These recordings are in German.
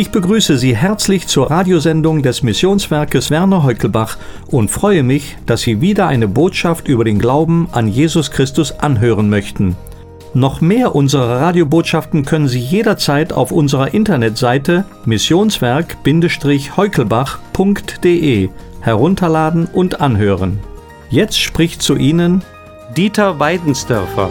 Ich begrüße Sie herzlich zur Radiosendung des Missionswerkes Werner Heukelbach und freue mich, dass Sie wieder eine Botschaft über den Glauben an Jesus Christus anhören möchten. Noch mehr unserer Radiobotschaften können Sie jederzeit auf unserer Internetseite missionswerk-heukelbach.de herunterladen und anhören. Jetzt spricht zu Ihnen Dieter Weidensdörfer.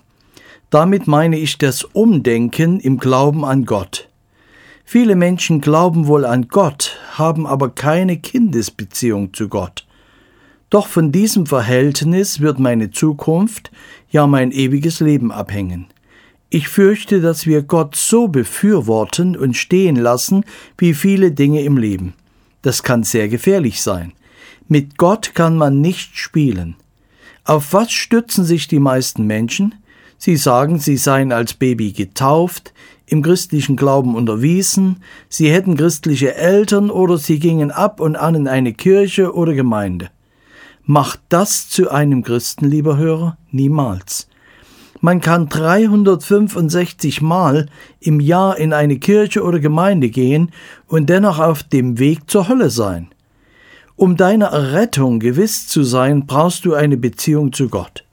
Damit meine ich das Umdenken im Glauben an Gott. Viele Menschen glauben wohl an Gott, haben aber keine Kindesbeziehung zu Gott. Doch von diesem Verhältnis wird meine Zukunft, ja mein ewiges Leben abhängen. Ich fürchte, dass wir Gott so befürworten und stehen lassen wie viele Dinge im Leben. Das kann sehr gefährlich sein. Mit Gott kann man nicht spielen. Auf was stützen sich die meisten Menschen? Sie sagen, sie seien als Baby getauft, im christlichen Glauben unterwiesen, sie hätten christliche Eltern oder sie gingen ab und an in eine Kirche oder Gemeinde. Macht das zu einem Christen, lieber Hörer? Niemals. Man kann 365 Mal im Jahr in eine Kirche oder Gemeinde gehen und dennoch auf dem Weg zur Hölle sein. Um deiner Errettung gewiss zu sein, brauchst du eine Beziehung zu Gott.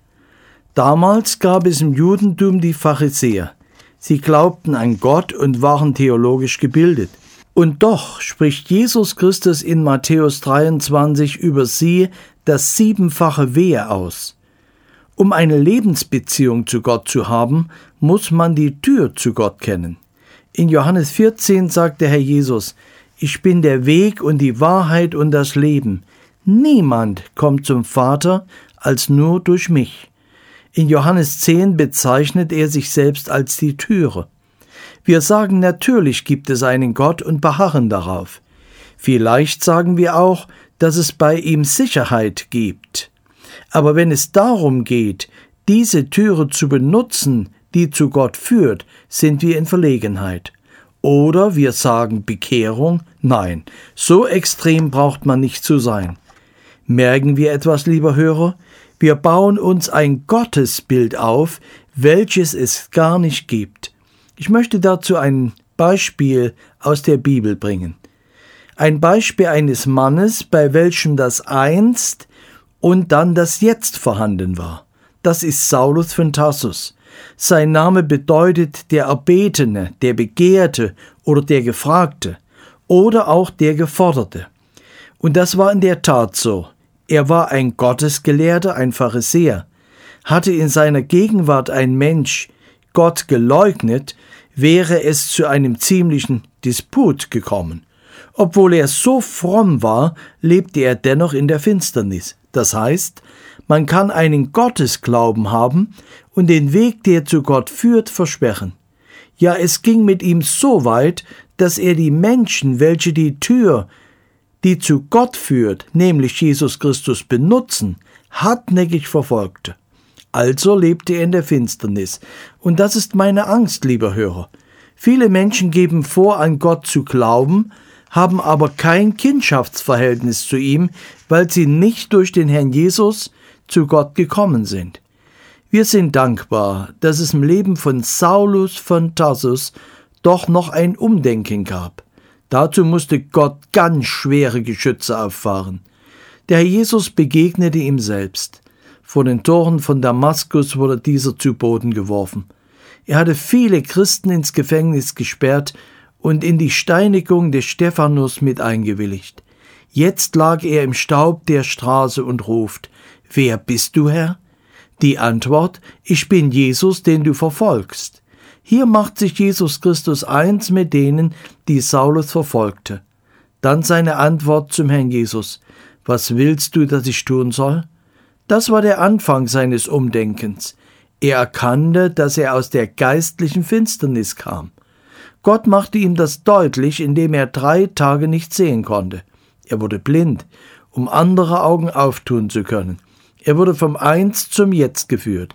Damals gab es im Judentum die Pharisäer. Sie glaubten an Gott und waren theologisch gebildet. Und doch spricht Jesus Christus in Matthäus 23 über sie das siebenfache Wehe aus. Um eine Lebensbeziehung zu Gott zu haben, muss man die Tür zu Gott kennen. In Johannes 14 sagt der Herr Jesus, ich bin der Weg und die Wahrheit und das Leben. Niemand kommt zum Vater als nur durch mich. In Johannes 10 bezeichnet er sich selbst als die Türe. Wir sagen natürlich gibt es einen Gott und beharren darauf. Vielleicht sagen wir auch, dass es bei ihm Sicherheit gibt. Aber wenn es darum geht, diese Türe zu benutzen, die zu Gott führt, sind wir in Verlegenheit. Oder wir sagen Bekehrung, nein, so extrem braucht man nicht zu sein. Merken wir etwas, lieber Hörer? Wir bauen uns ein Gottesbild auf, welches es gar nicht gibt. Ich möchte dazu ein Beispiel aus der Bibel bringen. Ein Beispiel eines Mannes, bei welchem das Einst und dann das Jetzt vorhanden war. Das ist Saulus von Tarsus. Sein Name bedeutet der Erbetene, der Begehrte oder der Gefragte oder auch der Geforderte. Und das war in der Tat so. Er war ein Gottesgelehrter, ein Pharisäer. Hatte in seiner Gegenwart ein Mensch Gott geleugnet, wäre es zu einem ziemlichen Disput gekommen. Obwohl er so fromm war, lebte er dennoch in der Finsternis. Das heißt, Man kann einen Gottesglauben haben und den Weg, der zu Gott führt, versperren. Ja, es ging mit ihm so weit, dass er die Menschen, welche die Tür, die zu Gott führt, nämlich Jesus Christus benutzen, hartnäckig verfolgte. Also lebte er in der Finsternis. Und das ist meine Angst, lieber Hörer. Viele Menschen geben vor, an Gott zu glauben, haben aber kein Kindschaftsverhältnis zu ihm, weil sie nicht durch den Herrn Jesus zu Gott gekommen sind. Wir sind dankbar, dass es im Leben von Saulus von Tarsus doch noch ein Umdenken gab. Dazu musste Gott ganz schwere Geschütze auffahren. Der Herr Jesus begegnete ihm selbst. Vor den Toren von Damaskus wurde dieser zu Boden geworfen. Er hatte viele Christen ins Gefängnis gesperrt und in die Steinigung des Stephanus mit eingewilligt. Jetzt lag er im Staub der Straße und ruft, Wer bist du, Herr? Die Antwort, Ich bin Jesus, den du verfolgst. Hier macht sich Jesus Christus eins mit denen, die Saulus verfolgte. Dann seine Antwort zum Herrn Jesus, Was willst du, dass ich tun soll? Das war der Anfang seines Umdenkens. Er erkannte, dass er aus der geistlichen Finsternis kam. Gott machte ihm das deutlich, indem er drei Tage nicht sehen konnte. Er wurde blind, um andere Augen auftun zu können. Er wurde vom Eins zum Jetzt geführt.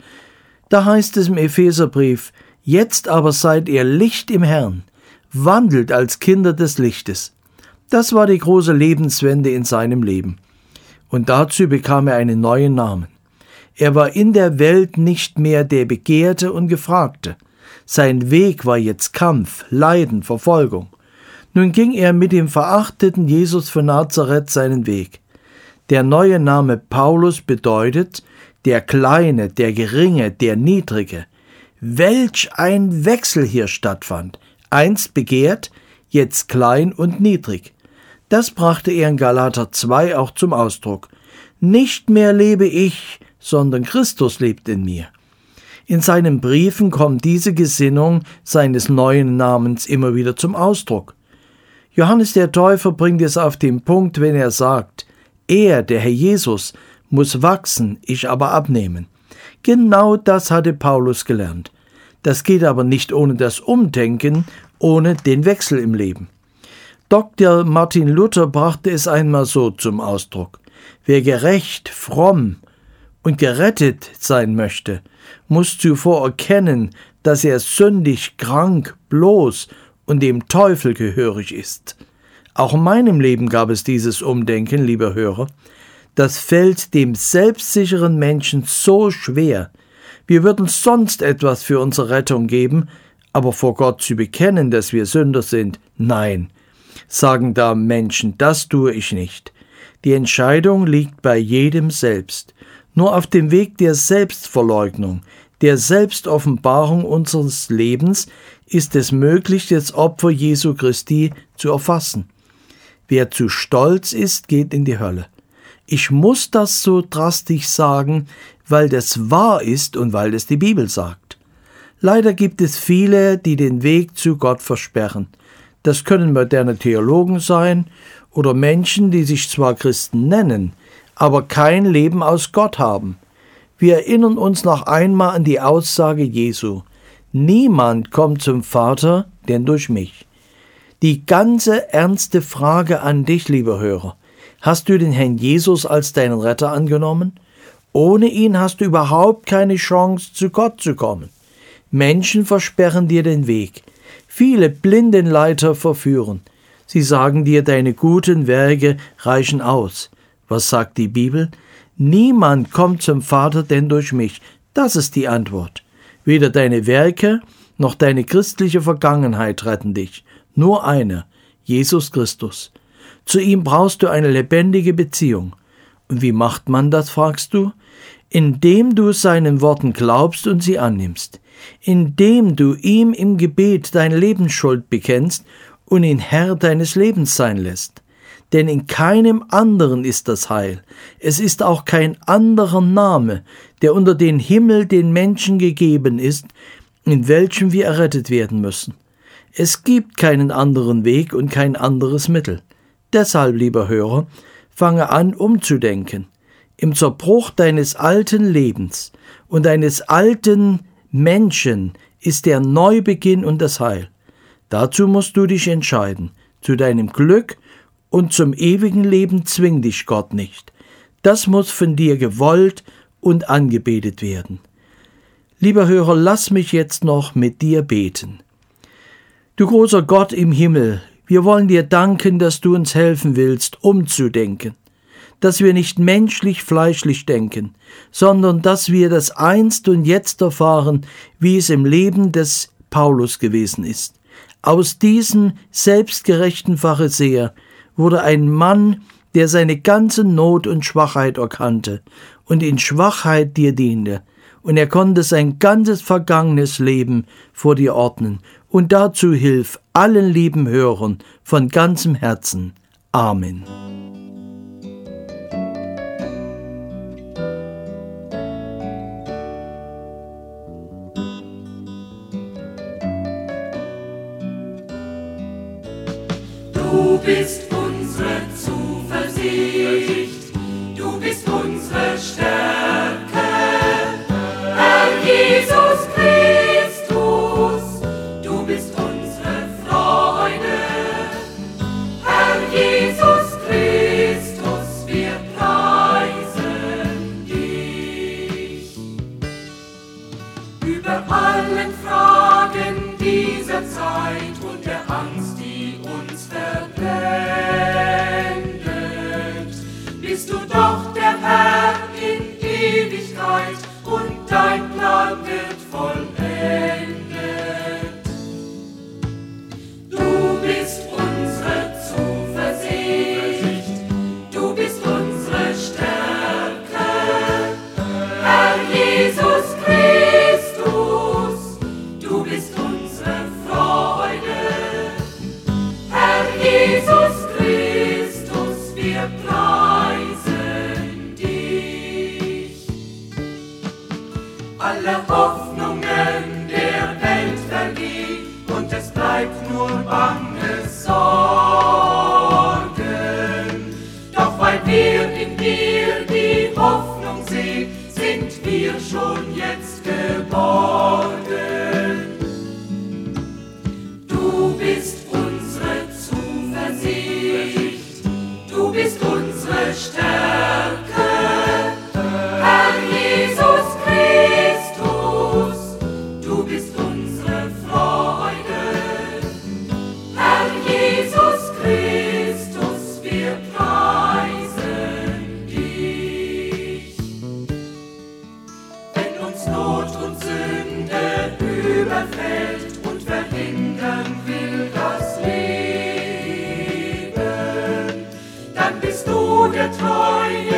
Da heißt es im Epheserbrief, Jetzt aber seid ihr Licht im Herrn, wandelt als Kinder des Lichtes. Das war die große Lebenswende in seinem Leben. Und dazu bekam er einen neuen Namen. Er war in der Welt nicht mehr der Begehrte und Gefragte. Sein Weg war jetzt Kampf, Leiden, Verfolgung. Nun ging er mit dem verachteten Jesus von Nazareth seinen Weg. Der neue Name Paulus bedeutet der Kleine, der Geringe, der Niedrige. Welch ein Wechsel hier stattfand. Einst begehrt, jetzt klein und niedrig. Das brachte er in Galater 2 auch zum Ausdruck. Nicht mehr lebe ich, sondern Christus lebt in mir. In seinen Briefen kommt diese Gesinnung seines neuen Namens immer wieder zum Ausdruck. Johannes der Täufer bringt es auf den Punkt, wenn er sagt, er, der Herr Jesus, muss wachsen, ich aber abnehmen. Genau das hatte Paulus gelernt. Das geht aber nicht ohne das Umdenken, ohne den Wechsel im Leben. Dr. Martin Luther brachte es einmal so zum Ausdruck. Wer gerecht, fromm und gerettet sein möchte, muss zuvor erkennen, dass er sündig, krank, bloß und dem Teufel gehörig ist. Auch in meinem Leben gab es dieses Umdenken, lieber Hörer. Das fällt dem selbstsicheren Menschen so schwer. Wir würden sonst etwas für unsere Rettung geben, aber vor Gott zu bekennen, dass wir Sünder sind, nein, sagen da Menschen, das tue ich nicht. Die Entscheidung liegt bei jedem selbst. Nur auf dem Weg der Selbstverleugnung, der Selbstoffenbarung unseres Lebens ist es möglich, das Opfer Jesu Christi zu erfassen. Wer zu stolz ist, geht in die Hölle. Ich muss das so drastisch sagen, weil das wahr ist und weil es die Bibel sagt. Leider gibt es viele, die den Weg zu Gott versperren. Das können moderne Theologen sein oder Menschen, die sich zwar Christen nennen, aber kein Leben aus Gott haben. Wir erinnern uns noch einmal an die Aussage Jesu. Niemand kommt zum Vater, denn durch mich. Die ganze ernste Frage an dich, lieber Hörer. Hast du den Herrn Jesus als deinen Retter angenommen? Ohne ihn hast du überhaupt keine Chance, zu Gott zu kommen. Menschen versperren dir den Weg. Viele Blindenleiter verführen. Sie sagen dir, deine guten Werke reichen aus. Was sagt die Bibel? Niemand kommt zum Vater denn durch mich. Das ist die Antwort. Weder deine Werke noch deine christliche Vergangenheit retten dich. Nur eine, Jesus Christus. Zu ihm brauchst du eine lebendige Beziehung. Und wie macht man das, fragst du? Indem du seinen Worten glaubst und sie annimmst, indem du ihm im Gebet deine Lebensschuld bekennst und ihn Herr deines Lebens sein lässt denn in keinem anderen ist das Heil. Es ist auch kein anderer Name, der unter den Himmel den Menschen gegeben ist, in welchem wir errettet werden müssen. Es gibt keinen anderen Weg und kein anderes Mittel. Deshalb, lieber Hörer, fange an umzudenken. im Zerbruch deines alten Lebens und deines alten Menschen ist der Neubeginn und das Heil. Dazu musst du dich entscheiden. Zu deinem Glück und zum ewigen Leben zwing dich Gott nicht. Das muss von dir gewollt und angebetet werden. Lieber Hörer, lass mich jetzt noch mit dir beten. Du großer Gott im Himmel, wir wollen dir danken, dass du uns helfen willst, umzudenken, dass wir nicht menschlich fleischlich denken, sondern dass wir das einst und jetzt erfahren, wie es im Leben des Paulus gewesen ist. Aus diesem selbstgerechten Pharisäer wurde ein Mann, der seine ganze Not und Schwachheit erkannte und in Schwachheit dir diente, und er konnte sein ganzes vergangenes Leben vor dir ordnen, und dazu hilf allen lieben Hörern von ganzem Herzen. Amen. Du bist unsere Zuversicht, überfällt und verhindern will das Leben, dann bist du der Treue,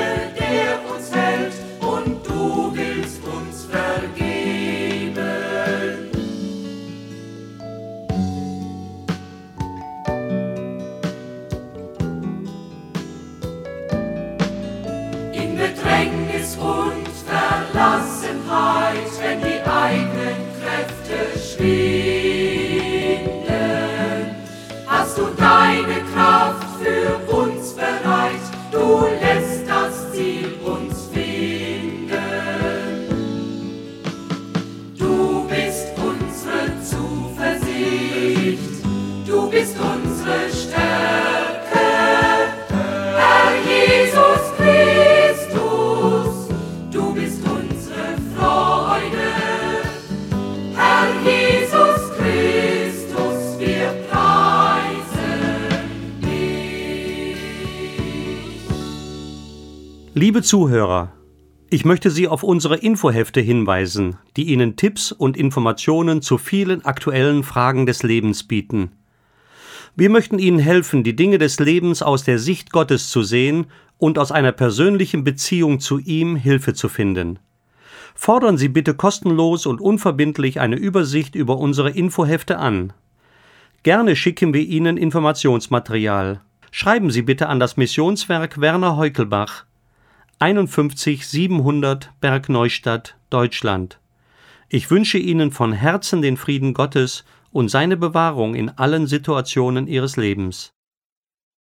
Liebe Zuhörer, ich möchte Sie auf unsere Infohefte hinweisen, die Ihnen Tipps und Informationen zu vielen aktuellen Fragen des Lebens bieten. Wir möchten Ihnen helfen, die Dinge des Lebens aus der Sicht Gottes zu sehen und aus einer persönlichen Beziehung zu ihm Hilfe zu finden. Fordern Sie bitte kostenlos und unverbindlich eine Übersicht über unsere Infohefte an. Gerne schicken wir Ihnen Informationsmaterial. Schreiben Sie bitte an das Missionswerk Werner Heukelbach 51 700 Bergneustadt, Deutschland. Ich wünsche Ihnen von Herzen den Frieden Gottes und seine Bewahrung in allen Situationen Ihres Lebens.